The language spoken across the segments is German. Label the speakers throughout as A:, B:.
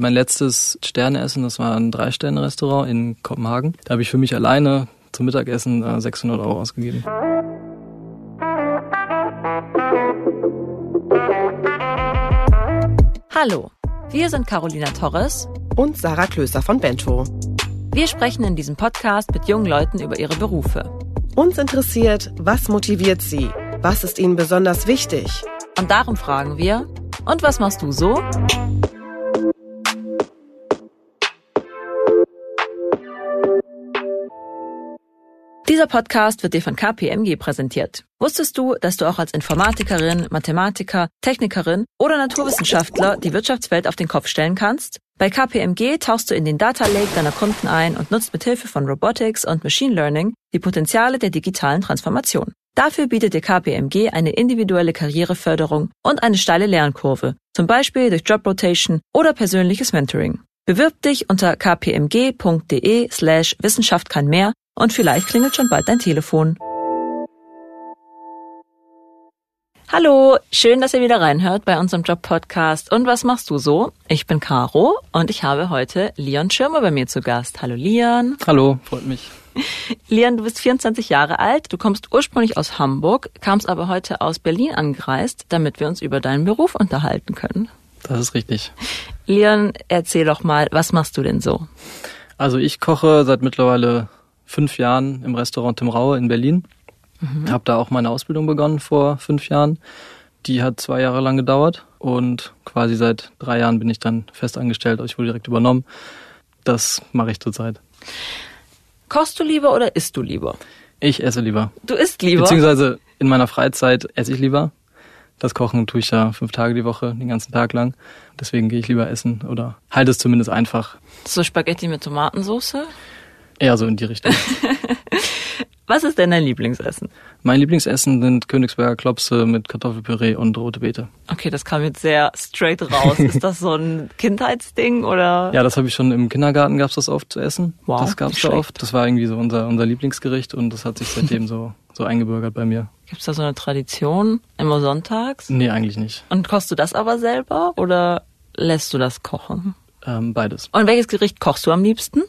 A: Mein letztes Sterneessen, das war ein Drei-Sterne-Restaurant in Kopenhagen. Da habe ich für mich alleine zum Mittagessen 600 äh, Euro ausgegeben.
B: Hallo, wir sind Carolina Torres
C: und Sarah Klöser von Bento.
B: Wir sprechen in diesem Podcast mit jungen Leuten über ihre Berufe.
C: Uns interessiert, was motiviert sie? Was ist ihnen besonders wichtig?
B: Und darum fragen wir, und was machst du so? Dieser Podcast wird dir von KPMG präsentiert. Wusstest du, dass du auch als Informatikerin, Mathematiker, Technikerin oder Naturwissenschaftler die Wirtschaftswelt auf den Kopf stellen kannst? Bei KPMG tauchst du in den Data Lake deiner Kunden ein und nutzt mithilfe von Robotics und Machine Learning die Potenziale der digitalen Transformation. Dafür bietet dir KPMG eine individuelle Karriereförderung und eine steile Lernkurve, zum Beispiel durch Job Rotation oder persönliches Mentoring. Bewirb dich unter kpmg.de slash Wissenschaft kann mehr und vielleicht klingelt schon bald dein Telefon. Hallo, schön, dass ihr wieder reinhört bei unserem Job-Podcast. Und was machst du so? Ich bin Caro und ich habe heute Leon Schirmer bei mir zu Gast. Hallo Leon.
A: Hallo, freut mich.
B: Leon, du bist 24 Jahre alt, du kommst ursprünglich aus Hamburg, kamst aber heute aus Berlin angereist, damit wir uns über deinen Beruf unterhalten können.
A: Das ist richtig.
B: Leon, erzähl doch mal, was machst du denn so?
A: Also ich koche seit mittlerweile fünf Jahren im Restaurant Tim Raue in Berlin. Mhm. Habe da auch meine Ausbildung begonnen vor fünf Jahren. Die hat zwei Jahre lang gedauert und quasi seit drei Jahren bin ich dann fest angestellt. Ich wurde direkt übernommen. Das mache ich zurzeit.
B: Kochst du lieber oder isst du lieber?
A: Ich esse lieber.
B: Du isst lieber?
A: Beziehungsweise in meiner Freizeit esse ich lieber. Das Kochen tue ich ja fünf Tage die Woche, den ganzen Tag lang. Deswegen gehe ich lieber essen oder halte es zumindest einfach.
B: So Spaghetti mit Tomatensauce?
A: Eher so in die Richtung.
B: Was ist denn dein Lieblingsessen?
A: Mein Lieblingsessen sind Königsberger Klopse mit Kartoffelpüree und rote Beete.
B: Okay, das kam jetzt sehr straight raus. ist das so ein Kindheitsding oder?
A: Ja, das habe ich schon im Kindergarten gab's das oft zu essen. Wow, das gab's da oft. Das war irgendwie so unser unser Lieblingsgericht und das hat sich seitdem so so eingebürgert bei mir.
B: Gibt's da so eine Tradition immer sonntags?
A: Nee, eigentlich nicht.
B: Und kochst du das aber selber oder lässt du das kochen?
A: Ähm, beides.
B: Und welches Gericht kochst du am liebsten?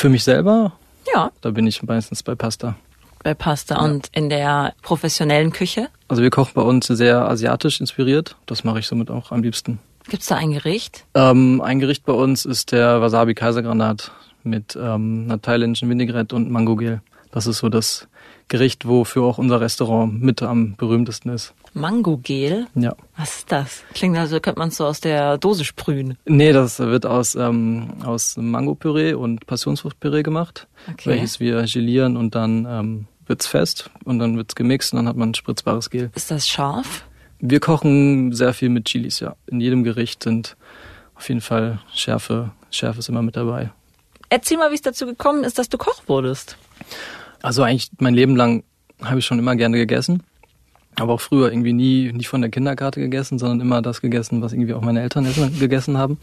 A: Für mich selber?
B: Ja.
A: Da bin ich meistens bei Pasta.
B: Bei Pasta ja. und in der professionellen Küche?
A: Also wir kochen bei uns sehr asiatisch inspiriert. Das mache ich somit auch am liebsten.
B: Gibt's da ein Gericht?
A: Ähm, ein Gericht bei uns ist der Wasabi Kaisergranat mit ähm, einer thailändischen Vinaigrette und Mangogel. Das ist so das Gericht, wofür auch unser Restaurant mit am berühmtesten ist.
B: Mangogel?
A: Ja.
B: Was ist das? Klingt also, könnte man es so aus der Dose sprühen.
A: Nee, das wird aus, ähm, aus Mangopüree und Passionsfruchtpüree gemacht, okay. welches wir gelieren und dann ähm, wird's fest und dann wird's gemixt und dann hat man ein spritzbares Gel.
B: Ist das scharf?
A: Wir kochen sehr viel mit Chilis, ja. In jedem Gericht sind auf jeden Fall Schärfe, Schärfe ist immer mit dabei.
B: Erzähl mal, wie es dazu gekommen ist, dass du Koch wurdest.
A: Also eigentlich mein Leben lang habe ich schon immer gerne gegessen. Aber auch früher irgendwie nie, nie von der Kinderkarte gegessen, sondern immer das gegessen, was irgendwie auch meine Eltern essen, gegessen haben.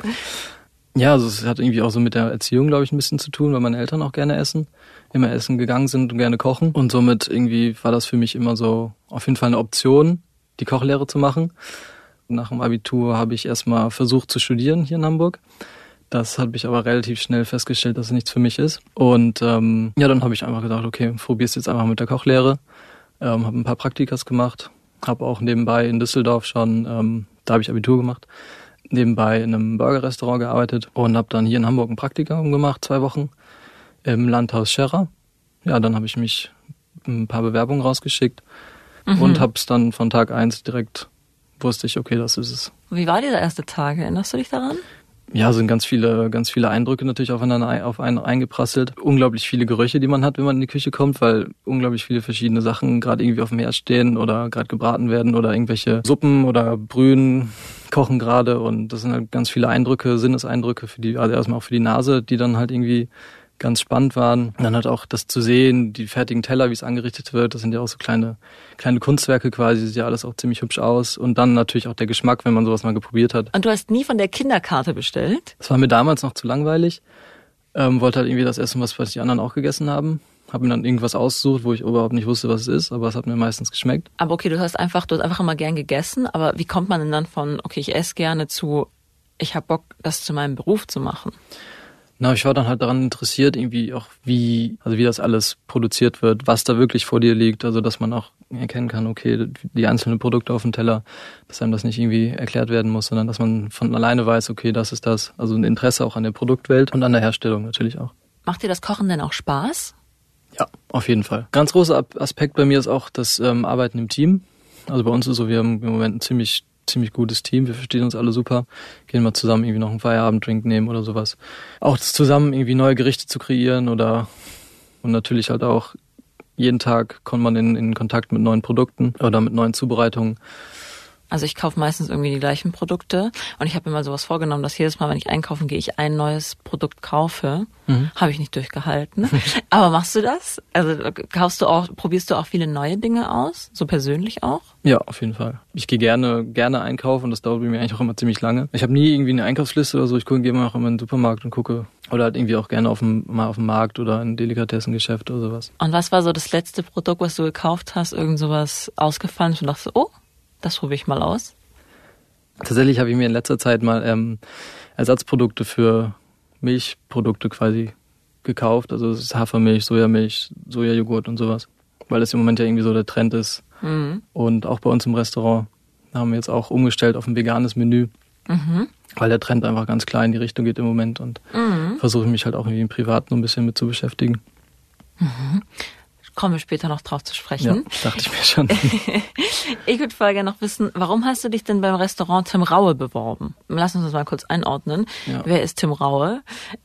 A: Ja, also es hat irgendwie auch so mit der Erziehung, glaube ich, ein bisschen zu tun, weil meine Eltern auch gerne essen, immer essen gegangen sind und gerne kochen. Und somit irgendwie war das für mich immer so auf jeden Fall eine Option, die Kochlehre zu machen. Nach dem Abitur habe ich erstmal versucht zu studieren hier in Hamburg. Das habe ich aber relativ schnell festgestellt, dass es nichts für mich ist. Und ähm, ja, dann habe ich einfach gedacht, okay, probier's jetzt einfach mit der Kochlehre. Ähm, habe ein paar Praktikas gemacht, habe auch nebenbei in Düsseldorf schon, ähm, da habe ich Abitur gemacht, nebenbei in einem Burgerrestaurant gearbeitet und habe dann hier in Hamburg ein Praktikum gemacht, zwei Wochen im Landhaus Scherrer. Ja, dann habe ich mich ein paar Bewerbungen rausgeschickt mhm. und habe es dann von Tag eins direkt wusste ich, okay, das ist es.
B: Wie war dieser erste Tag? Erinnerst du dich daran?
A: Ja, sind ganz viele, ganz viele Eindrücke natürlich aufeinander auf einen eingeprasselt. Unglaublich viele Gerüche, die man hat, wenn man in die Küche kommt, weil unglaublich viele verschiedene Sachen gerade irgendwie auf dem Herd stehen oder gerade gebraten werden oder irgendwelche Suppen oder Brühen kochen gerade und das sind halt ganz viele Eindrücke, Sinneseindrücke für die, also erstmal auch für die Nase, die dann halt irgendwie ganz spannend waren. Und dann halt auch das zu sehen, die fertigen Teller, wie es angerichtet wird, das sind ja auch so kleine, kleine Kunstwerke quasi, sieht ja alles auch ziemlich hübsch aus. Und dann natürlich auch der Geschmack, wenn man sowas mal geprobiert hat.
B: Und du hast nie von der Kinderkarte bestellt?
A: Das war mir damals noch zu langweilig. Ähm, wollte halt irgendwie das essen, was, was die anderen auch gegessen haben. Habe mir dann irgendwas ausgesucht, wo ich überhaupt nicht wusste, was es ist, aber es hat mir meistens geschmeckt.
B: Aber okay, du hast einfach, du hast einfach immer gern gegessen, aber wie kommt man denn dann von, okay, ich esse gerne zu, ich habe Bock, das zu meinem Beruf zu machen?
A: Na, ich war dann halt daran interessiert, irgendwie auch wie, also wie das alles produziert wird, was da wirklich vor dir liegt, also dass man auch erkennen kann, okay, die einzelnen Produkte auf dem Teller, dass einem das nicht irgendwie erklärt werden muss, sondern dass man von alleine weiß, okay, das ist das. Also ein Interesse auch an der Produktwelt und an der Herstellung natürlich auch.
B: Macht dir das Kochen denn auch Spaß?
A: Ja, auf jeden Fall. Ganz großer Aspekt bei mir ist auch das ähm, Arbeiten im Team. Also bei uns ist so, wir haben im Moment ein ziemlich ziemlich gutes Team. Wir verstehen uns alle super. Gehen mal zusammen irgendwie noch einen Feierabenddrink nehmen oder sowas. Auch das zusammen irgendwie neue Gerichte zu kreieren oder und natürlich halt auch jeden Tag kommt man in, in Kontakt mit neuen Produkten oder mit neuen Zubereitungen.
B: Also ich kaufe meistens irgendwie die gleichen Produkte und ich habe mir mal sowas vorgenommen, dass jedes Mal, wenn ich einkaufen gehe, ich ein neues Produkt kaufe. Mhm. Habe ich nicht durchgehalten. Aber machst du das? Also kaufst du auch, probierst du auch viele neue Dinge aus, so persönlich auch?
A: Ja, auf jeden Fall. Ich gehe gerne gerne einkaufen und das dauert bei mir eigentlich auch immer ziemlich lange. Ich habe nie irgendwie eine Einkaufsliste oder so. Ich gehe immer auch immer in den Supermarkt und gucke oder halt irgendwie auch gerne auf dem, mal auf dem Markt oder in Delikatessengeschäft oder sowas.
B: Und was war so das letzte Produkt, was du gekauft hast? Irgend sowas ausgefallen und dachtest, oh, das probiere ich mal aus.
A: Tatsächlich habe ich mir in letzter Zeit mal ähm, Ersatzprodukte für Milchprodukte quasi gekauft. Also es ist Hafermilch, Sojamilch, Sojajoghurt und sowas. Weil das im Moment ja irgendwie so der Trend ist. Mhm. Und auch bei uns im Restaurant haben wir jetzt auch umgestellt auf ein veganes Menü. Mhm. Weil der Trend einfach ganz klar in die Richtung geht im Moment und mhm. versuche mich halt auch irgendwie im Privaten ein bisschen mit zu beschäftigen.
B: Kommen wir später noch drauf zu sprechen.
A: Ja, dachte ich mir schon.
B: ich würde vorher gerne noch wissen, warum hast du dich denn beim Restaurant Tim Raue beworben? Lass uns das mal kurz einordnen. Ja. Wer ist Tim Raue?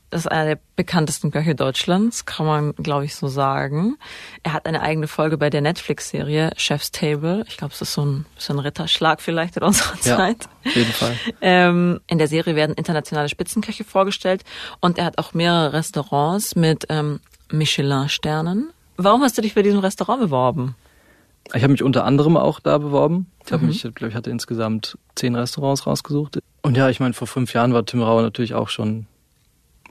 B: Das ist einer der bekanntesten Köche Deutschlands, kann man, glaube ich, so sagen. Er hat eine eigene Folge bei der Netflix-Serie Chef's Table. Ich glaube, es ist so ein, so ein Ritterschlag vielleicht in unserer Zeit.
A: Ja, auf jeden Fall.
B: Ähm, in der Serie werden internationale Spitzenköche vorgestellt und er hat auch mehrere Restaurants mit ähm, Michelin-Sternen Warum hast du dich bei diesem Restaurant beworben?
A: Ich habe mich unter anderem auch da beworben. Ich habe mhm. mich, glaube ich, hatte insgesamt zehn Restaurants rausgesucht. Und ja, ich meine, vor fünf Jahren war Tim Rauer natürlich auch schon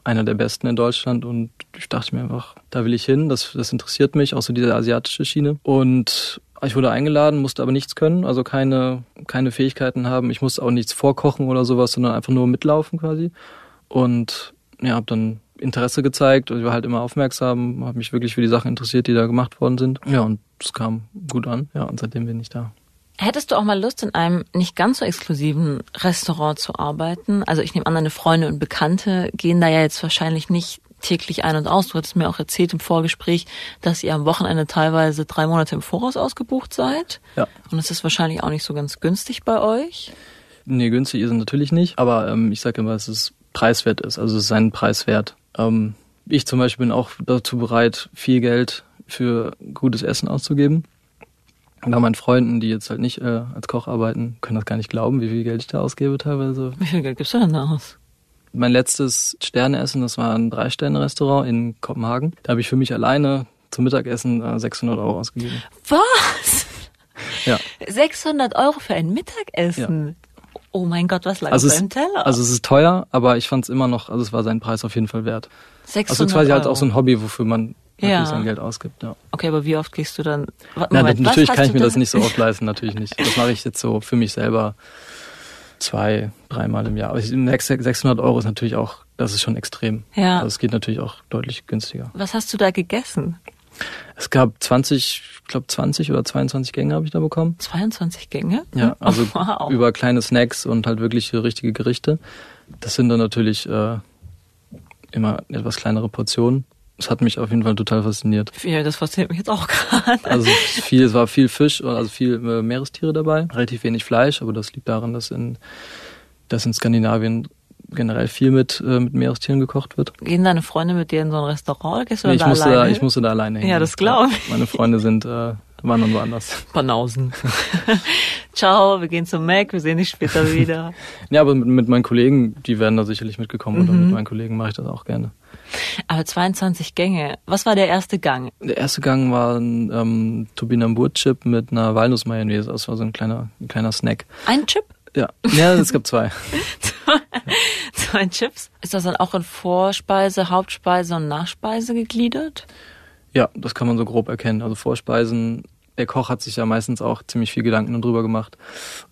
A: einer der besten in Deutschland und ich dachte mir einfach, da will ich hin, das, das interessiert mich, auch so diese asiatische Schiene. Und ich wurde eingeladen, musste aber nichts können, also keine, keine Fähigkeiten haben. Ich musste auch nichts vorkochen oder sowas, sondern einfach nur mitlaufen quasi. Und ja, habe dann Interesse gezeigt und ich war halt immer aufmerksam, habe mich wirklich für die Sachen interessiert, die da gemacht worden sind. Ja, und es kam gut an. Ja, und seitdem bin ich da.
B: Hättest du auch mal Lust, in einem nicht ganz so exklusiven Restaurant zu arbeiten? Also ich nehme an, deine Freunde und Bekannte gehen da ja jetzt wahrscheinlich nicht täglich ein und aus. Du hattest mir auch erzählt im Vorgespräch, dass ihr am Wochenende teilweise drei Monate im Voraus ausgebucht seid.
A: Ja.
B: Und es ist wahrscheinlich auch nicht so ganz günstig bei euch.
A: Nee, günstig ist es natürlich nicht. Aber ähm, ich sage immer, dass es preiswert ist. Also es ist seinen Preis wert. Ähm, ich zum Beispiel bin auch dazu bereit, viel Geld für gutes Essen auszugeben. Bei meinen Freunden, die jetzt halt nicht äh, als Koch arbeiten, können das gar nicht glauben, wie viel Geld ich da ausgebe teilweise.
B: Wie viel Geld gibst du denn da aus?
A: Mein letztes Sterneessen, das war ein Drei-Sterne-Restaurant in Kopenhagen. Da habe ich für mich alleine zum Mittagessen äh, 600 Euro ausgegeben.
B: Was?
A: Ja.
B: 600 Euro für ein Mittagessen? Ja. Oh mein Gott, was lag
A: also
B: deinem Teller?
A: Also es ist teuer, aber ich fand es immer noch, also es war seinen Preis auf jeden Fall wert.
B: 600
A: also quasi Euro. halt auch so ein Hobby, wofür man ja. sein Geld ausgibt. Ja.
B: Okay, aber wie oft gehst du dann?
A: Moment, Na, natürlich kann ich mir das nicht so oft leisten, natürlich nicht. Das mache ich jetzt so für mich selber zwei, dreimal im Jahr. Aber 600 Euro ist natürlich auch, das ist schon extrem.
B: Ja.
A: Also es geht natürlich auch deutlich günstiger.
B: Was hast du da gegessen?
A: Es gab 20, ich glaube 20 oder 22 Gänge habe ich da bekommen.
B: 22 Gänge?
A: Ja, also wow. über kleine Snacks und halt wirklich richtige Gerichte. Das sind dann natürlich äh, immer etwas kleinere Portionen. Das hat mich auf jeden Fall total fasziniert.
B: Ja, das fasziniert mich jetzt auch gerade.
A: Also viel, es war viel Fisch, also viel äh, Meerestiere dabei, relativ wenig Fleisch, aber das liegt daran, dass in, dass in Skandinavien generell viel mit, äh, mit Meerestieren gekocht wird.
B: Gehen deine Freunde mit dir in so ein Restaurant? Gehst du
A: nee,
B: ich,
A: da musste
B: alleine?
A: da, ich musste da alleine hin.
B: Ja, das glaube ich.
A: Meine Freunde sind, äh, waren dann woanders.
B: Banausen. Ciao, wir gehen zum Mac, wir sehen dich später wieder.
A: ja, aber mit, mit, meinen Kollegen, die werden da sicherlich mitgekommen mhm. und mit meinen Kollegen mache ich das auch gerne.
B: Aber 22 Gänge. Was war der erste Gang?
A: Der erste Gang war ein ähm, Turbinambur-Chip mit einer Walnuss-Mayonnaise. Das war so ein kleiner, ein kleiner Snack.
B: Ein Chip?
A: Ja, ja es gab zwei.
B: zwei Chips. Ist das dann auch in Vorspeise, Hauptspeise und Nachspeise gegliedert?
A: Ja, das kann man so grob erkennen. Also Vorspeisen, der Koch hat sich ja meistens auch ziemlich viel Gedanken darüber gemacht.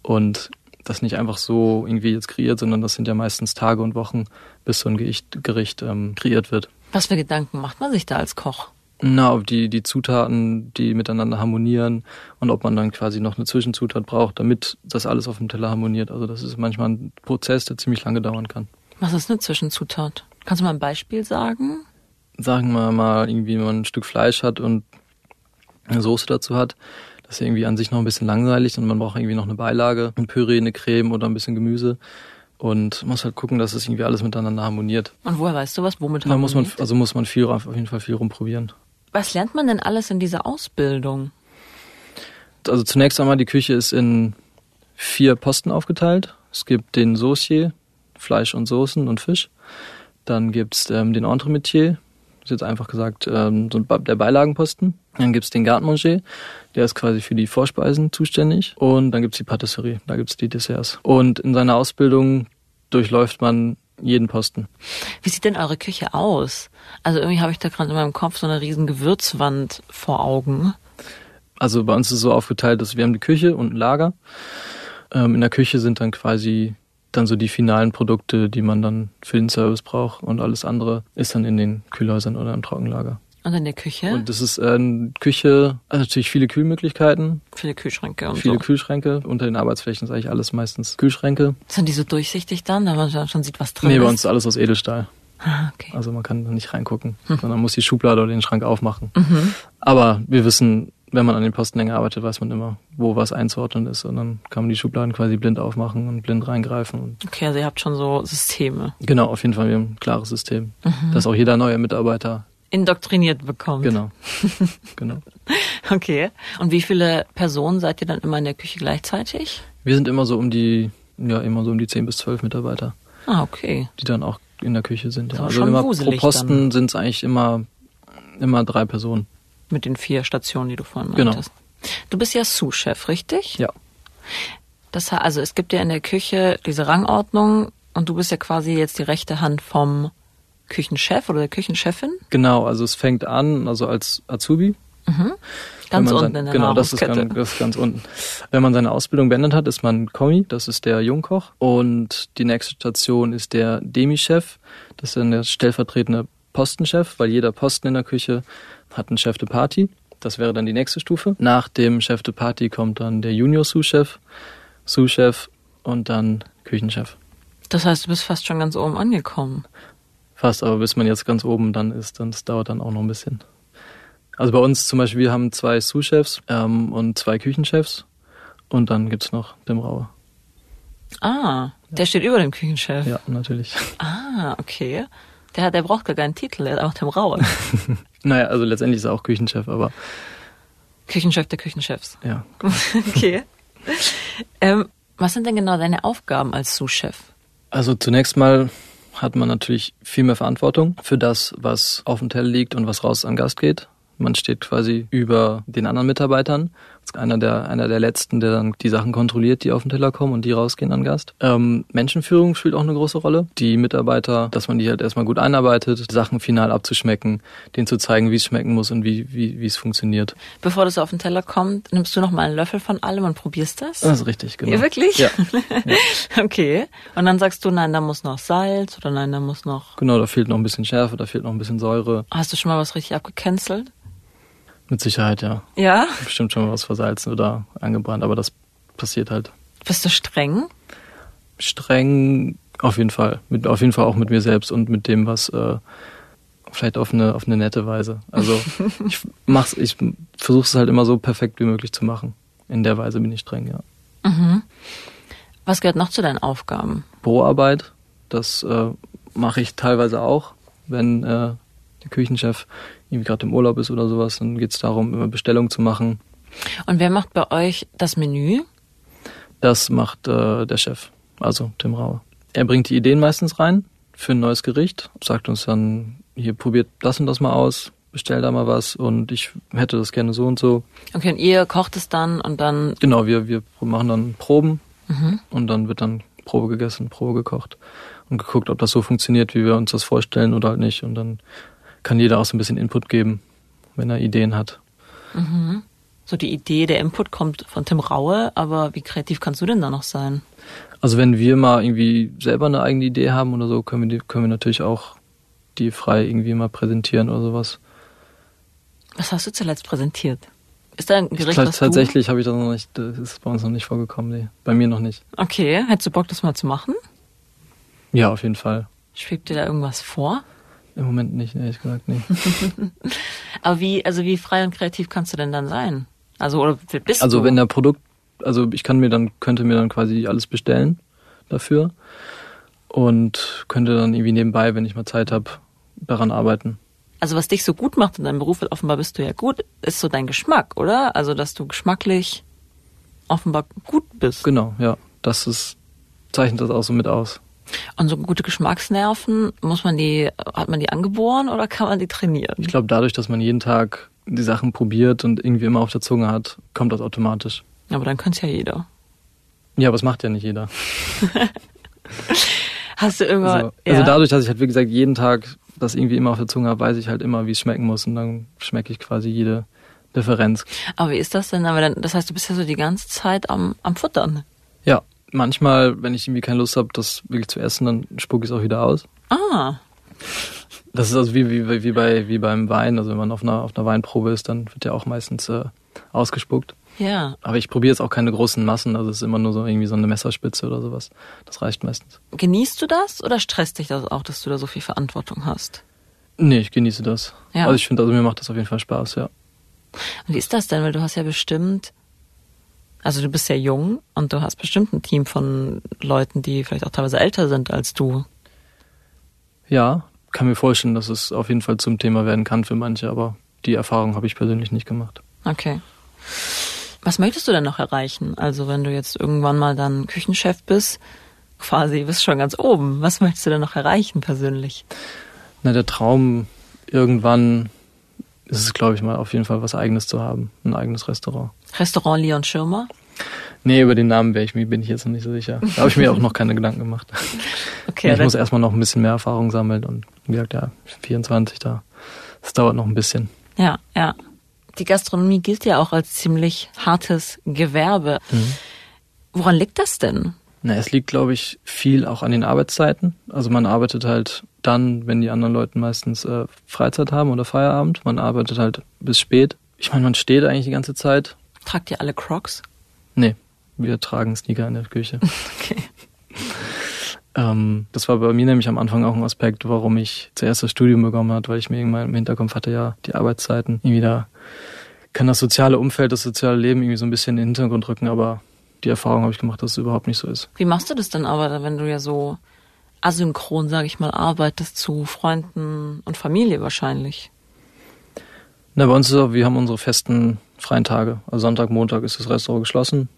A: Und das nicht einfach so irgendwie jetzt kreiert, sondern das sind ja meistens Tage und Wochen, bis so ein Gericht, Gericht ähm, kreiert wird.
B: Was für Gedanken macht man sich da als Koch?
A: Na, ob die, die Zutaten, die miteinander harmonieren und ob man dann quasi noch eine Zwischenzutat braucht, damit das alles auf dem Teller harmoniert. Also das ist manchmal ein Prozess, der ziemlich lange dauern kann.
B: Was ist eine Zwischenzutat? Kannst du mal ein Beispiel sagen?
A: Sagen wir mal, irgendwie, wenn man ein Stück Fleisch hat und eine Soße dazu hat, das ist irgendwie an sich noch ein bisschen langweilig und man braucht irgendwie noch eine Beilage, ein Püree, eine Creme oder ein bisschen Gemüse. Und muss halt gucken, dass es irgendwie alles miteinander harmoniert.
B: Und woher weißt du was, womit
A: Da muss man, also muss man viel, auf jeden Fall viel rumprobieren.
B: Was lernt man denn alles in dieser Ausbildung?
A: Also zunächst einmal, die Küche ist in vier Posten aufgeteilt. Es gibt den Saucier, Fleisch und Soßen und Fisch. Dann gibt's ähm, den Entremetier, ist jetzt einfach gesagt ähm, der Beilagenposten. Dann gibt's den Garde-Manger, der ist quasi für die Vorspeisen zuständig. Und dann gibt's die Patisserie, da gibt's die Desserts. Und in seiner Ausbildung durchläuft man jeden Posten.
B: Wie sieht denn eure Küche aus? Also irgendwie habe ich da gerade in meinem Kopf so eine riesen Gewürzwand vor Augen.
A: Also bei uns ist es so aufgeteilt, dass wir haben die Küche und ein Lager. Ähm, in der Küche sind dann quasi dann so die finalen Produkte, die man dann für den Service braucht und alles andere ist dann in den Kühlhäusern oder im Trockenlager.
B: Und in der Küche?
A: Und das ist äh, Küche, also natürlich viele Kühlmöglichkeiten.
B: Viele Kühlschränke und
A: Viele
B: so.
A: Kühlschränke. Unter den Arbeitsflächen ist eigentlich alles meistens Kühlschränke.
B: Sind die so durchsichtig dann, da man schon sieht, was drin
A: Nee,
B: ist?
A: bei uns ist alles aus Edelstahl.
B: Ah, okay.
A: Also man kann da nicht reingucken, sondern muss die Schublade oder den Schrank aufmachen.
B: Mhm.
A: Aber wir wissen, wenn man an den Posten länger arbeitet, weiß man immer, wo was einzuordnen ist. Und dann kann man die Schubladen quasi blind aufmachen und blind reingreifen.
B: Okay, also ihr habt schon so Systeme
A: genau, auf jeden Fall, wir haben ein klares System.
B: Mhm.
A: Dass auch jeder neue Mitarbeiter,
B: indoktriniert bekommt.
A: genau, genau.
B: Okay. Und wie viele Personen seid ihr dann immer in der Küche gleichzeitig?
A: Wir sind immer so um die, ja, immer so um die 10 bis 12 Mitarbeiter,
B: Ah, okay.
A: die dann auch in der Küche sind. Ja. Also immer pro Posten sind es eigentlich immer, immer drei Personen.
B: Mit den vier Stationen, die du vorhin
A: Genau.
B: meintest. Du bist ja Sous-Chef, richtig?
A: Ja.
B: Das, also es gibt ja in der Küche diese Rangordnung und du bist ja quasi jetzt die rechte Hand vom Küchenchef oder der Küchenchefin.
A: Genau, also es fängt an, also als Azubi. Wenn
B: Ganz unten
A: sein,
B: in der
A: Genau, das ist, ganz, das ist ganz unten. Wenn man seine Ausbildung beendet hat, ist man Kommi, das ist der Jungkoch. Und die nächste Station ist der Demi-Chef, das ist dann der stellvertretende Postenchef, weil jeder Posten in der Küche hat einen Chef de Party. Das wäre dann die nächste Stufe. Nach dem Chef de Party kommt dann der Junior-Sous-Chef, Sous-Chef und dann Küchenchef.
B: Das heißt, du bist fast schon ganz oben angekommen.
A: Fast, aber bis man jetzt ganz oben dann ist, dann das dauert dann auch noch ein bisschen. Also bei uns zum Beispiel, wir haben zwei Sous-Chefs ähm, und zwei Küchenchefs und dann gibt's noch den Raue.
B: Ah, der steht über dem Küchenchef.
A: Ja, natürlich.
B: Ah, okay. Der, hat, der braucht gar keinen Titel, der hat auch dem Raue.
A: Naja, also letztendlich ist er auch Küchenchef, aber
B: Küchenchef der Küchenchefs.
A: ja.
B: Okay. ähm, was sind denn genau deine Aufgaben als Sous-Chef?
A: Also zunächst mal hat man natürlich viel mehr Verantwortung für das, was auf dem Teller liegt und was raus an Gast geht. Man steht quasi über den anderen Mitarbeitern. Einer der, einer der letzten, der dann die Sachen kontrolliert, die auf den Teller kommen und die rausgehen an Gast. Ähm, Menschenführung spielt auch eine große Rolle. Die Mitarbeiter, dass man die halt erstmal gut einarbeitet, Sachen final abzuschmecken, denen zu zeigen, wie es schmecken muss und wie, wie, wie es funktioniert.
B: Bevor das auf den Teller kommt, nimmst du noch mal einen Löffel von allem und probierst das?
A: Das ist richtig, genau.
B: Ja, wirklich?
A: Ja,
B: Okay. Und dann sagst du, nein, da muss noch Salz oder nein, da muss noch.
A: genau, da fehlt noch ein bisschen Schärfe, da fehlt noch ein bisschen Säure.
B: Hast du schon mal was richtig abgecancelt?
A: Mit Sicherheit, ja.
B: Ja?
A: Bestimmt schon mal was versalzen oder angebrannt, aber das passiert halt.
B: Bist du streng?
A: streng auf jeden Fall. Mit, auf jeden Fall auch mit mir selbst und mit dem, was äh, vielleicht auf eine, auf eine nette Weise. Also ich mach's, ich versuche es halt immer so perfekt wie möglich zu machen. In der Weise bin ich streng, ja.
B: Mhm. Was gehört noch zu deinen Aufgaben?
A: Büroarbeit, das äh, mache ich teilweise auch, wenn äh, der Küchenchef irgendwie gerade im Urlaub ist oder sowas, dann geht's darum, immer Bestellungen zu machen.
B: Und wer macht bei euch das Menü?
A: Das macht äh, der Chef, also Tim Raue. Er bringt die Ideen meistens rein für ein neues Gericht, sagt uns dann, hier probiert das und das mal aus, bestell da mal was und ich hätte das gerne so und so.
B: Okay, und ihr kocht es dann und dann.
A: Genau, wir, wir machen dann Proben und dann wird dann Probe gegessen, Probe gekocht und geguckt, ob das so funktioniert, wie wir uns das vorstellen oder halt nicht. Und dann kann jeder auch so ein bisschen Input geben, wenn er Ideen hat.
B: so die Idee, der Input kommt von Tim Raue, aber wie kreativ kannst du denn da noch sein?
A: Also wenn wir mal irgendwie selber eine eigene Idee haben oder so, können wir, die, können wir natürlich auch die frei irgendwie mal präsentieren oder sowas.
B: Was hast du zuletzt präsentiert? Ist da ein Gericht, du...
A: Tatsächlich habe ich das noch nicht, das ist bei uns noch nicht vorgekommen, nee. Bei mir noch nicht.
B: Okay, hättest du Bock, das mal zu machen?
A: Ja, auf jeden Fall.
B: Schwebt dir da irgendwas vor?
A: Im Moment nicht, ehrlich gesagt, nee.
B: Aber wie, also wie frei und kreativ kannst du denn dann sein? Also, oder bist
A: Also
B: du?
A: wenn der Produkt, also ich kann mir dann, könnte mir dann quasi alles bestellen dafür und könnte dann irgendwie nebenbei, wenn ich mal Zeit habe, daran arbeiten.
B: also was dich so gut macht in deinem Beruf, weil offenbar bist du ja gut, ist so dein Geschmack, oder? Also, dass du geschmacklich offenbar gut bist.
A: Genau, ja. Das ist, zeichnet das auch so mit aus.
B: Und so gute Geschmacksnerven, muss man die, hat man die angeboren oder kann man die trainieren?
A: Ich glaube, dadurch, dass man jeden Tag die Sachen probiert und irgendwie immer auf der Zunge hat, kommt das automatisch.
B: Aber dann könnte ja jeder.
A: Ja, aber es macht ja nicht jeder.
B: Hast du irgendwann,
A: Also,
B: ja.
A: also dadurch, dass ich halt, wie gesagt, jeden Tag das irgendwie immer auf der Zunge habe, weiß ich halt immer, wie es schmecken muss und dann schmecke ich quasi jede Differenz.
B: Aber wie ist das denn? Aber dann, das heißt, du bist ja so die ganze Zeit am, am Futtern.
A: Ja, manchmal, wenn ich irgendwie keine Lust habe, das wirklich zu essen, dann spucke ich es auch wieder aus.
B: Ah,
A: Das ist also wie, wie, wie, bei, wie beim Wein. Also wenn man auf einer, auf einer Weinprobe ist, dann wird ja auch meistens äh, ausgespuckt.
B: ja.
A: Aber ich probiere jetzt auch keine großen Massen. Also es ist immer nur so irgendwie so eine Messerspitze oder sowas. Das reicht meistens.
B: Genießt du das oder stresst dich das auch, dass du da so viel Verantwortung hast?
A: Nee, ich genieße das.
B: Ja.
A: Also ich finde, also mir macht das auf jeden Fall Spaß, ja.
B: Und wie ist das denn? Weil du hast ja bestimmt, also du bist ja jung und du hast bestimmt ein Team von Leuten, die vielleicht auch teilweise älter sind als du.
A: Ja, kann mir vorstellen, dass es auf jeden Fall zum Thema werden kann für manche, aber die Erfahrung habe ich persönlich nicht gemacht.
B: Okay. Was möchtest du denn noch erreichen? Also wenn du jetzt irgendwann mal dann Küchenchef bist, quasi bist schon ganz oben. Was möchtest du denn noch erreichen persönlich?
A: Na, der Traum, irgendwann ist es, glaube ich, mal auf jeden Fall was Eigenes zu haben. Ein eigenes Restaurant.
B: Restaurant Leon Schirmer?
A: Nee, über den Namen wäre ich mir, bin ich jetzt noch nicht so sicher. Da habe ich mir auch noch keine Gedanken gemacht.
B: Okay,
A: ich muss erstmal noch ein bisschen mehr Erfahrung sammeln und wie gesagt, ja, 24 da. Das dauert noch ein bisschen.
B: Ja, ja. Die Gastronomie gilt ja auch als ziemlich hartes Gewerbe. Woran liegt das denn?
A: Na, es liegt, glaube ich, viel auch an den Arbeitszeiten. Also man arbeitet halt dann, wenn die anderen Leute meistens äh, Freizeit haben oder Feierabend. Man arbeitet halt bis spät. Ich meine, man steht eigentlich die ganze Zeit.
B: Tragt ihr alle Crocs?
A: Nee, wir tragen Sneaker in der Küche.
B: Okay.
A: Ähm, das war bei mir nämlich am Anfang auch ein Aspekt, warum ich zuerst das Studium bekommen hat, weil ich mir irgendwann im Hinterkopf hatte, ja, die Arbeitszeiten irgendwie da kann das soziale Umfeld, das soziale Leben irgendwie so ein bisschen in den Hintergrund rücken, aber die Erfahrung habe ich gemacht, dass es überhaupt nicht so ist.
B: Wie machst du das denn aber, wenn du ja so asynchron, sage ich mal, arbeitest zu Freunden und Familie wahrscheinlich?
A: Na, bei uns ist es auch, wir haben unsere festen freien Tage. Also Sonntag, Montag ist das Restaurant geschlossen.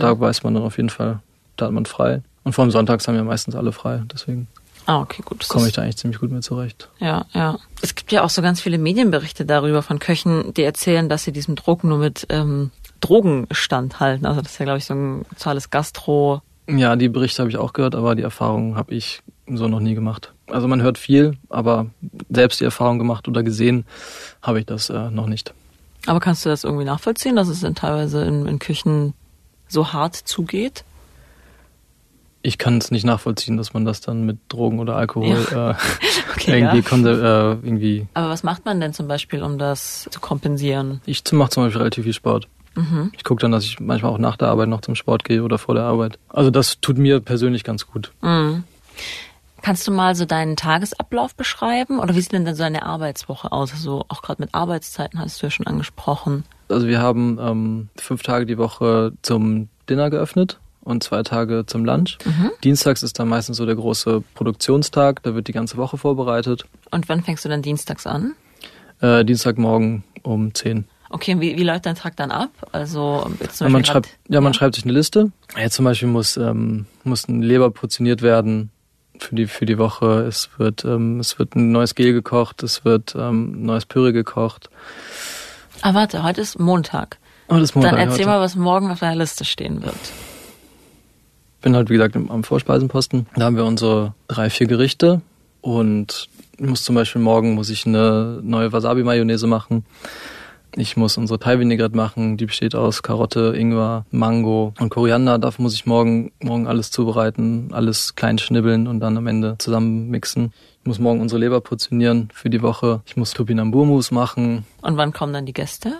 A: Da weiß man dann auf jeden Fall, da hat man frei. Und vor allem Sonntags haben ja meistens alle frei. Deswegen
B: Ah, okay, gut.
A: Komme ich da eigentlich ziemlich gut mit zurecht.
B: Ja, ja. Es gibt ja auch so ganz viele Medienberichte darüber von Köchen, die erzählen, dass sie diesem Druck nur mit ähm, Drogen standhalten. Also das ist ja, glaube ich, so ein totales Gastro.
A: Ja, die Berichte habe ich auch gehört, aber die Erfahrung habe ich so noch nie gemacht. Also man hört viel, aber selbst die Erfahrung gemacht oder gesehen habe ich das äh, noch nicht.
B: Aber kannst du das irgendwie nachvollziehen, dass es dann teilweise in, in Küchen so hart zugeht?
A: Ich kann es nicht nachvollziehen, dass man das dann mit Drogen oder Alkohol äh,
B: Okay,
A: irgendwie,
B: ja.
A: äh, irgendwie.
B: Aber was macht man denn zum Beispiel, um das zu kompensieren?
A: Ich mache zum Beispiel relativ viel Sport.
B: Mhm.
A: Ich gucke dann, dass ich manchmal auch nach der Arbeit noch zum Sport gehe oder vor der Arbeit. Also das tut mir persönlich ganz gut.
B: Mhm. Kannst du mal so deinen Tagesablauf beschreiben? Oder wie sieht denn dann so deine Arbeitswoche aus? Also auch gerade mit Arbeitszeiten hast du ja schon angesprochen.
A: Also wir haben ähm, fünf Tage die Woche zum Dinner geöffnet und zwei Tage zum Lunch. Dienstags ist dann meistens so der große Produktionstag, da wird die ganze Woche vorbereitet.
B: Und wann fängst du dann dienstags an?
A: Äh, Dienstagmorgen um 10.
B: Okay, und wie, wie läuft dein Tag dann ab? Also zum
A: Ja, man schreibt, ja, man schreibt sich eine Liste. Jetzt zum Beispiel muss, ähm, muss ein Leber portioniert werden für die, für die Woche. Es wird, ähm, es wird ein neues Gel gekocht, es wird ähm, ein neues Püree gekocht.
B: Ah, warte, heute ist Montag.
A: Das ist Montag
B: dann erzähl
A: heute.
B: mal, was morgen auf deiner Liste stehen wird.
A: bin halt, wie gesagt, am Vorspeisenposten. Da haben wir unsere drei, vier Gerichte und ich muss zum Beispiel morgen muss ich eine neue Wasabi-Mayonnaise machen. Ich muss unsere Thai Vinaigrette machen, die besteht aus Karotte, Ingwer, Mango und Koriander. Dafür muss ich morgen, morgen alles zubereiten, alles klein schnibbeln und dann am Ende zusammen mixen. Ich muss morgen unsere Leber portionieren für die Woche. Ich muss Topinambur-Mousse machen.
B: Und wann kommen dann die Gäste?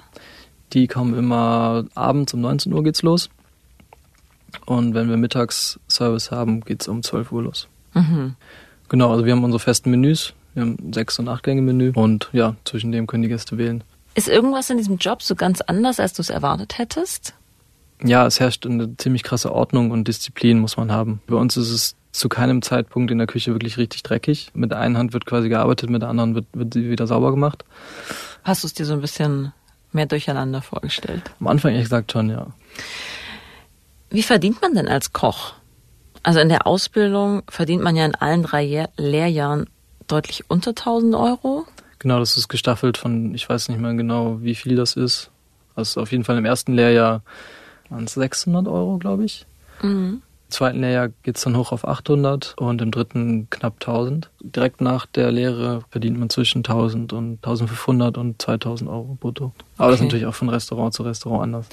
A: Die kommen immer abends um 19 Uhr geht's los. Und wenn wir Mittagsservice haben, geht's um 12 Uhr los.
B: Mhm.
A: Genau, also wir haben unsere festen Menüs. Wir haben sechs- und acht Gänge-Menü und ja, zwischen dem können die Gäste wählen.
B: Ist irgendwas in diesem Job so ganz anders, als du es erwartet hättest?
A: Ja, es herrscht eine ziemlich krasse Ordnung und Disziplin muss man haben. Bei uns ist es zu keinem Zeitpunkt in der Küche wirklich richtig dreckig. Mit der einen Hand wird quasi gearbeitet, mit der anderen wird, wird sie wieder sauber gemacht.
B: Hast du es dir so ein bisschen mehr durcheinander vorgestellt?
A: Am Anfang ehrlich gesagt schon, ja.
B: Wie verdient man denn als Koch? Also in der Ausbildung verdient man ja in allen drei Jahr Lehrjahren deutlich unter 1000 Euro.
A: Genau, das ist gestaffelt von, ich weiß nicht mehr genau, wie viel das ist. Also auf jeden Fall im ersten Lehrjahr waren es 600 Euro, glaube ich.
B: Mhm.
A: Im zweiten Lehrjahr geht's dann hoch auf 800 und im dritten knapp 1000. Direkt nach der Lehre verdient man zwischen 1000 und 1500 und 2000 Euro brutto. Aber das ist
B: Okay.
A: natürlich auch von Restaurant zu Restaurant anders.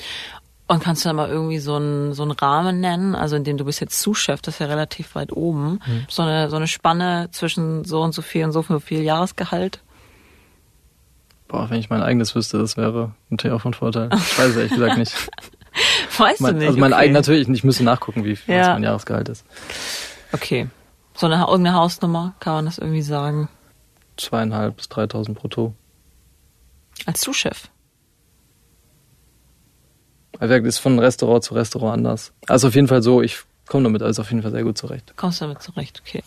B: Und kannst du da mal irgendwie so einen, so einen Rahmen nennen, also in dem du bist jetzt Sous-Chef, das ist ja relativ weit oben, so, eine, so eine Spanne zwischen so und so viel und so viel Jahresgehalt?
A: Boah, wenn ich mein eigenes wüsste, das wäre natürlich auch von Vorteil. Ich weiß es ehrlich gesagt nicht.
B: Weißt
A: Mein,
B: du nicht?
A: also mein
B: okay.
A: eigen natürlich, ich müsste nachgucken, wie viel
B: Ja.
A: mein Jahresgehalt ist.
B: Okay. So eine, irgendeine Hausnummer, kann man das irgendwie sagen?
A: Zweieinhalb bis 3000 brutto.
B: Als
A: wie gesagt, ist von Restaurant zu Restaurant anders. Also auf jeden Fall so, ich komme damit also auf jeden Fall sehr gut zurecht.
B: Kommst damit zurecht, okay.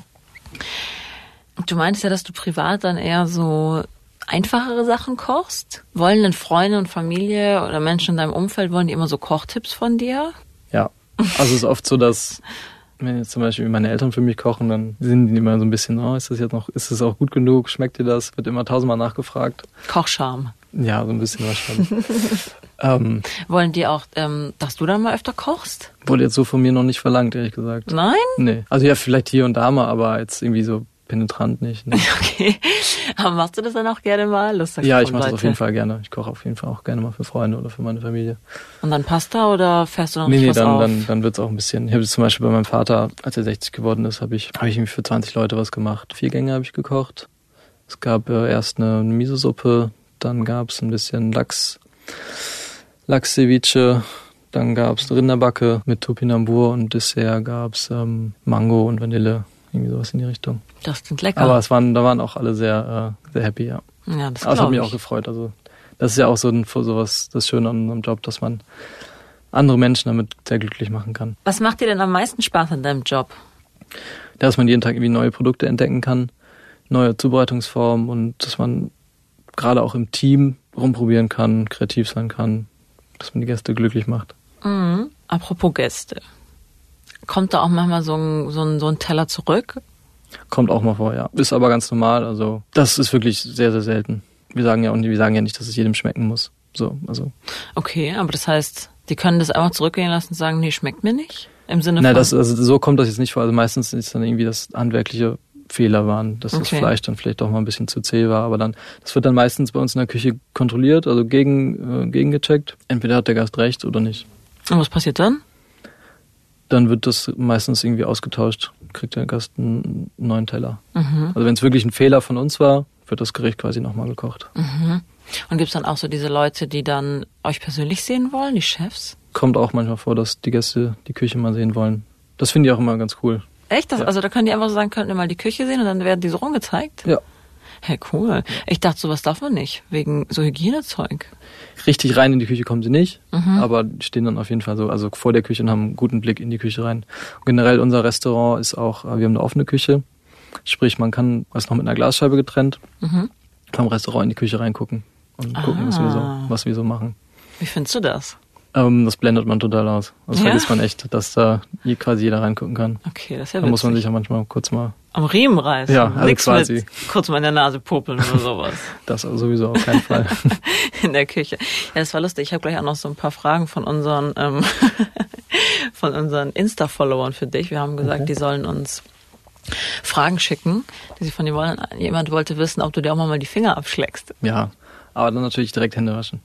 B: Du meinst ja, dass du privat dann eher so einfachere Sachen kochst? Wollen denn Freunde und Familie oder Menschen in deinem Umfeld, wollen die immer so Kochtipps von dir?
A: Ja. Also es ist oft so, dass wenn jetzt zum Beispiel meine Eltern für mich kochen, dann sind die immer so ein bisschen, oh, ist das jetzt noch, ist das auch gut genug? Schmeckt dir das? Wird immer tausendmal nachgefragt.
B: Kochscham.
A: Ja, so ein bisschen wahrscheinlich. ähm,
B: Wollen die auch, ähm, dass du dann mal öfter kochst?
A: wurde jetzt so von mir noch nicht verlangt, ehrlich gesagt.
B: Nein?
A: Nee. Also ja, vielleicht hier und da mal, aber jetzt irgendwie so penetrant nicht. Nee.
B: Okay. Aber machst du das dann auch gerne mal? Lustig
A: Ja, ich mache das auf jeden Fall gerne. Ich koche auf jeden Fall auch gerne mal für Freunde oder für meine Familie.
B: Und dann Pasta oder fährst du noch
A: Nee,
B: richtig
A: nee,
B: was
A: dann,
B: auf?
A: dann, dann wird's auch ein bisschen. Ich habe zum Beispiel bei meinem Vater, als er 60 geworden ist, habe ich, hab ich für 20 Leute was gemacht. Vier Gänge habe ich gekocht. Es gab äh, erst eine Miso-Suppe, dann gab's ein bisschen Lachs, Lachs-Ceviche, dann gab's eine Rinderbacke mit Topinambur und Dessert gab's ähm, Mango und Vanille. Irgendwie sowas in die Richtung.
B: Das klingt lecker.
A: Aber es waren, da waren auch alle sehr, äh, sehr happy, ja.
B: ja, das,
A: Aber es hat mich
B: ich.
A: auch gefreut. Also das ist ja auch so ein, sowas das Schöne an unserem Job, dass man andere Menschen damit sehr glücklich machen kann.
B: Was macht dir denn am meisten Spaß an deinem Job?
A: Dass man jeden Tag irgendwie neue Produkte entdecken kann, neue Zubereitungsformen und dass man gerade auch im Team rumprobieren kann, kreativ sein kann, dass man die Gäste glücklich macht.
B: Mhm. Apropos Gäste. Kommt da auch manchmal so ein, so ein, so ein Teller zurück?
A: Kommt auch mal vor, ja. Ist aber ganz normal. Also das ist wirklich sehr, sehr selten. Wir sagen ja auch nicht, wir sagen ja nicht, dass es jedem schmecken muss. So, also.
B: Okay, aber das heißt, die können das einfach zurückgehen lassen und sagen, nee, schmeckt mir nicht? Im Sinne
A: Nein,
B: von.
A: das, also so kommt das jetzt nicht vor. Also meistens ist dann irgendwie das handwerkliche Fehler waren, dass das
B: Okay.
A: Fleisch dann vielleicht doch mal ein bisschen zu zäh war. Aber dann, das wird dann meistens bei uns in der Küche kontrolliert, also gegen, äh, gegengecheckt. Entweder hat der Gast recht oder nicht.
B: und was passiert dann?
A: Dann wird das meistens irgendwie ausgetauscht, kriegt der Gast einen neuen Teller.
B: Mhm.
A: Also wenn es wirklich ein Fehler von uns war, wird das Gericht quasi nochmal gekocht.
B: Mhm. Und gibt's dann auch so diese Leute, die dann euch persönlich sehen wollen, die Chefs?
A: Kommt auch manchmal vor, dass die Gäste die Küche mal sehen wollen. Das finde ich auch immer ganz cool.
B: Echt? Das,
A: Ja.
B: Also da können die einfach so sagen, könnten wir mal die Küche sehen und dann werden die so rumgezeigt?
A: Ja.
B: Hey, cool. Ich dachte, sowas darf man nicht, wegen so Hygienezeug.
A: Richtig rein in die Küche kommen sie nicht,
B: Mhm.
A: aber die stehen dann auf jeden Fall so, also vor der Küche und haben einen guten Blick in die Küche rein. Und generell unser Restaurant ist auch, äh, wir haben eine offene Küche, sprich man kann, ist noch mit einer Glasscheibe getrennt,
B: Mhm.
A: vom Restaurant in die Küche reingucken und gucken, was wir so,
B: Ah.
A: was wir so machen.
B: Wie findest du das?
A: Ähm, das blendet man total aus. Das
B: Ja?
A: vergisst man echt, dass da quasi jeder reingucken kann.
B: Okay, das ist ja
A: Da muss man sich ja manchmal kurz mal,
B: Am Riemen reißen.
A: Ja, also
B: Nix
A: quasi.
B: mit kurz mal in der Nase popeln oder sowas.
A: das sowieso auf keinen Fall.
B: in der Küche. Ja, das war lustig. Ich habe gleich auch noch so ein paar Fragen von unseren ähm, von unseren Insta-Followern für dich. Wir haben gesagt,
A: Okay.
B: die sollen uns Fragen schicken, die sie von dir wollen. Jemand wollte wissen, ob du dir auch mal die Finger abschlägst.
A: ja, aber dann natürlich direkt Hände waschen.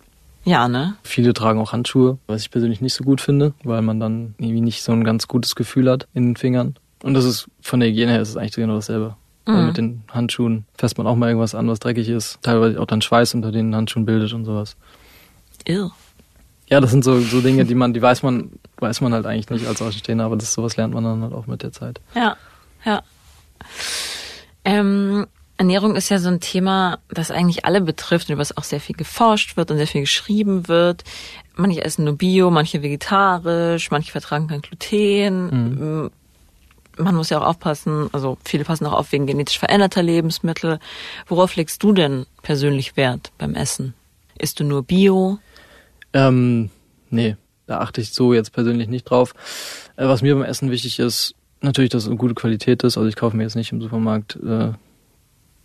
B: Ja, ne?
A: Viele tragen auch Handschuhe, was ich persönlich nicht so gut finde, weil man dann irgendwie nicht so ein ganz gutes Gefühl hat in den Fingern. Und das ist von der Hygiene her ist es eigentlich genau dasselbe. Mhm. Weil mit den Handschuhen fässt man auch mal irgendwas an, was dreckig ist. Teilweise auch dann Schweiß unter den Handschuhen bildet und sowas.
B: Irr.
A: Ja, das sind so, so Dinge, die man, die weiß man, weiß man halt eigentlich nicht als Außenstehender, aber das sowas lernt man dann halt auch mit der Zeit.
B: Ja, ja. Ähm, Ernährung ist ja so ein Thema, das eigentlich alle betrifft und über das auch sehr viel geforscht wird und sehr viel geschrieben wird. Manche essen nur Bio, manche vegetarisch, manche vertragen kein Gluten. Mhm. Man muss ja auch aufpassen, also viele passen auch auf wegen genetisch veränderter Lebensmittel. Worauf legst du denn persönlich Wert beim Essen? Isst du nur Bio?
A: Ähm, nee, da achte ich so jetzt persönlich nicht drauf. Äh, was mir beim Essen wichtig ist, natürlich, dass es eine gute Qualität ist. Also ich kaufe mir jetzt nicht im Supermarkt äh,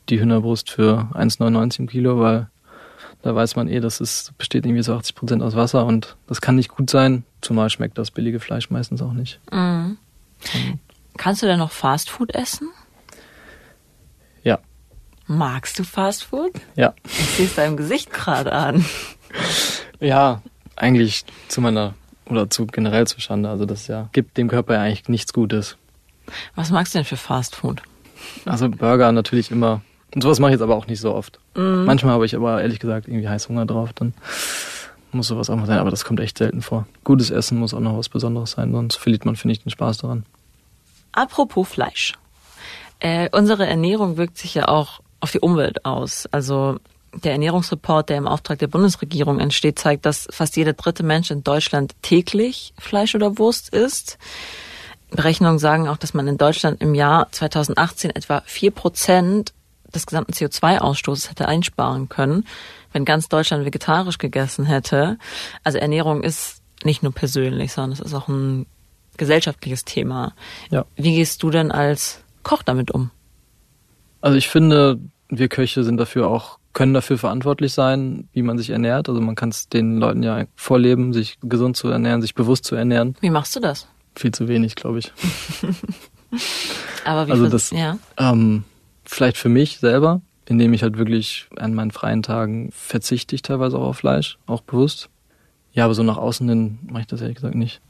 A: die Hühnerbrust für 1,99 im Kilo, weil da weiß man eh, das ist, besteht irgendwie so 80 Prozent aus Wasser und das kann nicht gut sein. Zumal schmeckt das billige Fleisch meistens auch nicht.
B: Mhm. Kannst du denn noch Fastfood essen?
A: Ja.
B: Magst du Fastfood?
A: Ja.
B: Ich sehe es deinem Gesicht gerade an.
A: Ja, eigentlich zu meiner oder zu generell zu Schande. Also das ja gibt dem Körper ja eigentlich nichts Gutes.
B: Was magst du denn für Fastfood?
A: Also Burger natürlich immer. Und sowas mache ich jetzt aber auch nicht so oft. Mm. Manchmal habe ich aber ehrlich gesagt irgendwie Heißhunger drauf, dann muss sowas auch mal sein, aber das kommt echt selten vor. Gutes Essen muss auch noch was Besonderes sein, sonst verliert man, finde ich, den Spaß daran.
B: Apropos Fleisch. Äh, unsere Ernährung wirkt sich ja auch auf die Umwelt aus. Also der Ernährungsreport, der im Auftrag der Bundesregierung entsteht, zeigt, dass fast jeder dritte Mensch in Deutschland täglich Fleisch oder Wurst isst. Berechnungen sagen auch, dass man in Deutschland im Jahr 2018 etwa vier Prozent des gesamten CO2-Ausstoßes hätte einsparen können, wenn ganz Deutschland vegetarisch gegessen hätte. Also Ernährung ist nicht nur persönlich, sondern es ist auch ein gesellschaftliches Thema. Ja. Wie gehst du denn als Koch damit um?
A: Also ich finde, wir Köche sind dafür auch können dafür verantwortlich sein, wie man sich ernährt. Also man kann es den Leuten ja vorleben, sich gesund zu ernähren, sich bewusst zu ernähren.
B: Wie machst du das?
A: Viel zu wenig, glaube ich.
B: Aber wie
A: also das, ja. ähm, vielleicht für mich selber, indem ich halt wirklich an meinen freien Tagen verzichte ich teilweise auch auf Fleisch, auch bewusst. Ja, aber so nach außen hin mache ich das ehrlich gesagt nicht.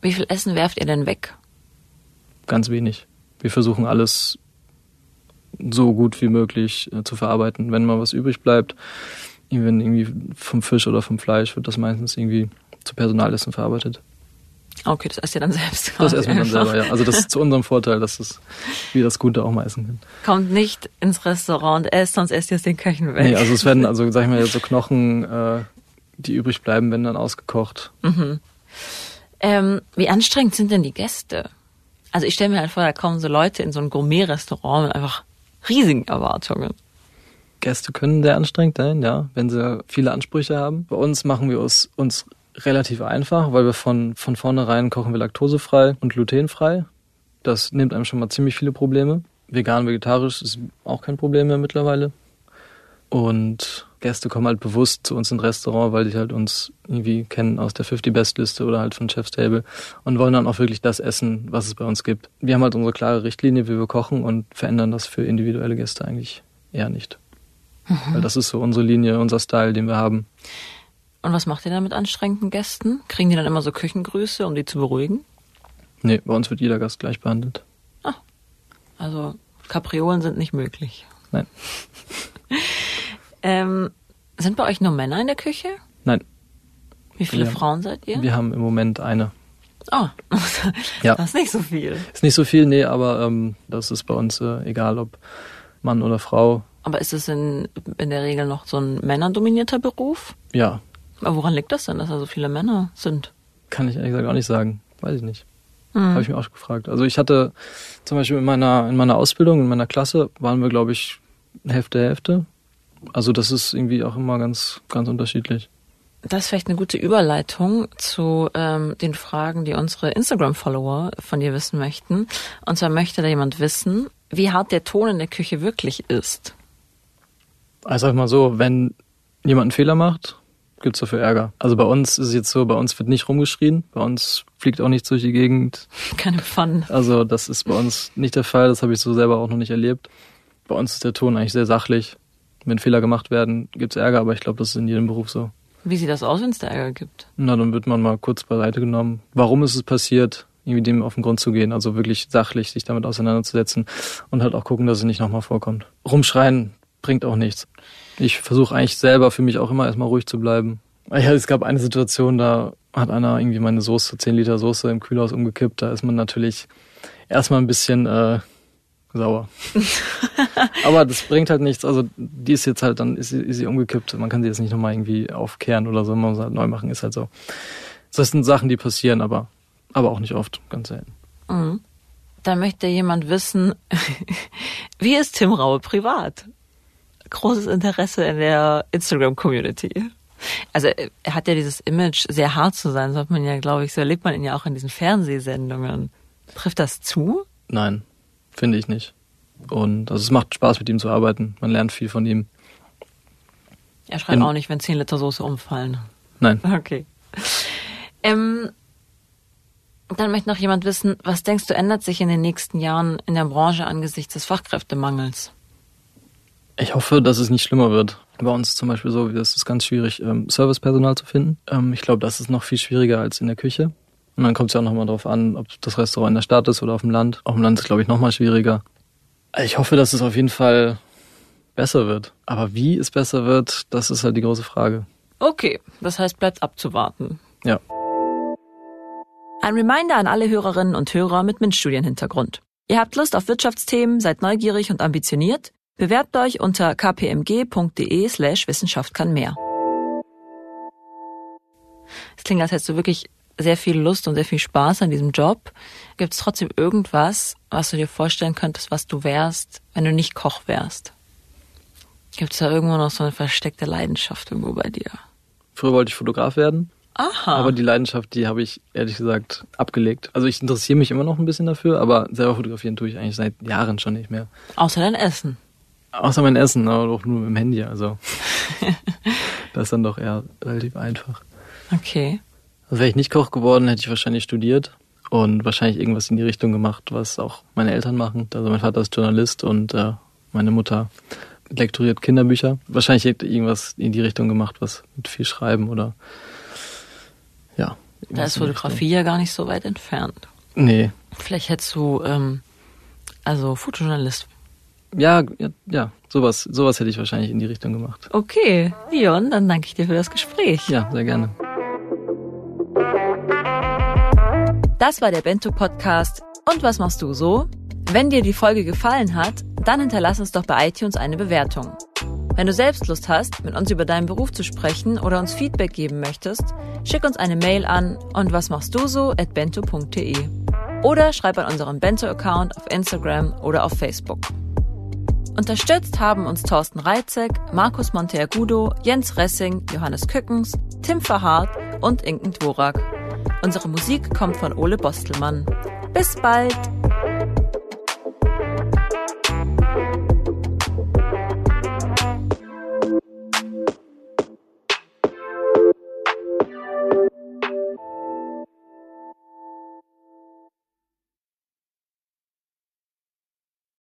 B: Wie viel Essen werft ihr denn weg?
A: Ganz wenig. Wir versuchen alles so gut wie möglich äh, zu verarbeiten. Wenn mal was übrig bleibt, wenn irgendwie vom Fisch oder vom Fleisch, wird das meistens irgendwie zu Personalessen verarbeitet.
B: Okay, das esst ihr dann selbst.
A: Das essen wir dann selber, ja. Also das ist zu unserem Vorteil, dass es, wir das Gute auch mal essen können.
B: Kommt nicht ins Restaurant und esst, sonst esst ihr es den Köchen weg.
A: Nee, also es werden, also sag ich mal, so Knochen, äh, die übrig bleiben, werden dann ausgekocht.
B: Mhm. Ähm, wie anstrengend sind denn die Gäste? Also ich stelle mir halt vor, da kommen so Leute in so ein Gourmet-Restaurant mit einfach riesigen Erwartungen.
A: Gäste können sehr anstrengend sein, ja, wenn sie viele Ansprüche haben. Bei uns machen wir uns, uns relativ einfach, weil wir von, von vornherein kochen wir laktosefrei und glutenfrei. Das nimmt einem schon mal ziemlich viele Probleme. Vegan, vegetarisch ist auch kein Problem mehr mittlerweile. Und Gäste kommen halt bewusst zu uns ins Restaurant, weil die halt uns irgendwie kennen aus der 50 Best Liste oder halt von Chef's Table und wollen dann auch wirklich das essen, was es bei uns gibt. Wir haben halt unsere klare Richtlinie, wie wir kochen und verändern das für individuelle Gäste eigentlich eher nicht. Mhm. Weil das ist so unsere Linie, unser Style, den wir haben.
B: Und was macht ihr dann mit anstrengenden Gästen? Kriegen die dann immer so Küchengrüße, um die zu beruhigen?
A: Nee, bei uns wird jeder Gast gleich behandelt.
B: Ah, also Kapriolen sind nicht möglich.
A: Nein.
B: Ähm, sind bei euch nur Männer in der Küche?
A: Nein.
B: Wie viele wir Frauen seid ihr?
A: Wir haben im Moment eine.
B: Oh, ja. das ist nicht so viel.
A: Ist nicht so viel, nee, aber ähm, das ist bei uns äh, egal, ob Mann oder Frau.
B: Aber ist es in, in der Regel noch so ein männerdominierter Beruf?
A: Ja.
B: Aber woran liegt das denn, dass da so viele Männer sind?
A: Kann ich ehrlich gesagt auch nicht sagen. Weiß ich nicht. Mhm. Habe ich mir auch gefragt. Also ich hatte zum Beispiel in meiner, in meiner Ausbildung, in meiner Klasse, waren wir, glaube ich, Hälfte, Hälfte. Also das ist irgendwie auch immer ganz, ganz unterschiedlich.
B: Das ist vielleicht eine gute Überleitung zu ähm, den Fragen, die unsere Instagram-Follower von dir wissen möchten. Und zwar möchte da jemand wissen, wie hart der Ton in der Küche wirklich ist.
A: Also sag mal so, wenn jemand einen Fehler macht, gibt's dafür Ärger. Also bei uns ist es jetzt so, bei uns wird nicht rumgeschrien, bei uns fliegt auch nichts durch die Gegend.
B: Keine Pfannen.
A: Also das ist bei uns nicht der Fall, das habe ich so selber auch noch nicht erlebt. Bei uns ist der Ton eigentlich sehr sachlich wenn Fehler gemacht werden, gibt's Ärger, aber ich glaube, das ist in jedem Beruf so.
B: Wie sieht das aus, wenn es da Ärger gibt?
A: Na, dann wird man mal kurz beiseite genommen. Warum ist es passiert? Irgendwie dem auf den Grund zu gehen, also wirklich sachlich sich damit auseinanderzusetzen und halt auch gucken, dass es nicht nochmal vorkommt. Rumschreien bringt auch nichts. Ich versuche eigentlich selber für mich auch immer erstmal ruhig zu bleiben. Ja, es gab eine Situation, da hat einer irgendwie meine Soße, 10 Liter Soße im Kühlhaus umgekippt. Da ist man natürlich erstmal ein bisschen äh, sauer. Aber das bringt halt nichts. Also die ist jetzt halt, dann ist sie, ist sie umgekippt. Man kann sie jetzt nicht nochmal irgendwie aufkehren oder so. Man muss halt neu machen, ist halt so. Das sind Sachen, die passieren, aber, aber auch nicht oft, ganz selten.
B: Mhm. Da möchte jemand wissen, wie ist Tim Raue privat? Großes Interesse in der Instagram-Community. Also er hat ja dieses Image, sehr hart zu sein, so hat man ja, glaube ich, so erlebt man ihn ja auch in diesen Fernsehsendungen. Trifft das zu?
A: Nein, finde ich nicht. Und also es macht Spaß, mit ihm zu arbeiten. Man lernt viel von ihm.
B: Er schreit in, auch nicht, wenn 10 Liter Soße umfallen.
A: Nein.
B: Okay. Ähm, dann möchte noch jemand wissen, was denkst du, ändert sich in den nächsten Jahren in der Branche angesichts des Fachkräftemangels?
A: Ich hoffe, dass es nicht schlimmer wird. Bei uns zum Beispiel so, es ist ganz schwierig, ähm, Servicepersonal zu finden. Ähm, ich glaube, das ist noch viel schwieriger als in der Küche. Und dann kommt es ja auch nochmal darauf an, ob das Restaurant in der Stadt ist oder auf dem Land. Auf dem Land ist, glaube ich, nochmal schwieriger. Ich hoffe, dass es auf jeden Fall besser wird. Aber wie es besser wird, das ist halt die große Frage.
B: Okay, das heißt, bleibt abzuwarten.
A: Ja.
B: Ein Reminder an alle Hörerinnen und Hörer mit MINT-Studienhintergrund. Ihr habt Lust auf Wirtschaftsthemen, seid neugierig und ambitioniert? Bewerbt euch unter kpmg.de slash Wissenschaft kann mehr. Es klingt, als hättest du wirklich sehr viel Lust und sehr viel Spaß an diesem Job. Gibt es trotzdem irgendwas, was du dir vorstellen könntest, was du wärst, wenn du nicht Koch wärst? Gibt es da irgendwo noch so eine versteckte Leidenschaft irgendwo bei dir?
A: Früher wollte ich Fotograf werden.
B: Aha.
A: Aber die Leidenschaft, die habe ich ehrlich gesagt abgelegt. Also ich interessiere mich immer noch ein bisschen dafür, aber selber fotografieren tue ich eigentlich seit Jahren schon nicht mehr.
B: Außer dein Essen.
A: Außer mein Essen, aber auch nur mit dem Handy. Also das ist dann doch eher relativ einfach.
B: Okay.
A: Wäre ich nicht Koch geworden, hätte ich wahrscheinlich studiert und wahrscheinlich irgendwas in die Richtung gemacht, was auch meine Eltern machen. Also mein Vater ist Journalist und äh, meine Mutter lektoriert Kinderbücher. Wahrscheinlich hätte ich irgendwas in die Richtung gemacht, was mit viel Schreiben oder ja.
B: Da ist Fotografie ja gar nicht so weit entfernt.
A: Nee.
B: Vielleicht hättest du ähm, also Fotojournalist
A: ja, ja, ja, sowas, sowas hätte ich wahrscheinlich in die Richtung gemacht.
B: Okay, Leon, dann danke ich dir für das Gespräch.
A: Ja, sehr gerne.
B: Das war der Bento Podcast. Und was machst du so? Wenn dir die Folge gefallen hat, dann hinterlass uns doch bei iTunes eine Bewertung. Wenn du selbst Lust hast, mit uns über deinen Beruf zu sprechen oder uns Feedback geben möchtest, schick uns eine Mail an und was machst du so at bento.de oder schreib an unseren Bento-Account auf Instagram oder auf Facebook. Unterstützt haben uns Thorsten Reitzek, Markus Monteagudo, Jens Ressing, Johannes Kückens, Tim Verhardt und Inken Dvorak. Unsere Musik kommt von Ole Bostelmann. Bis bald!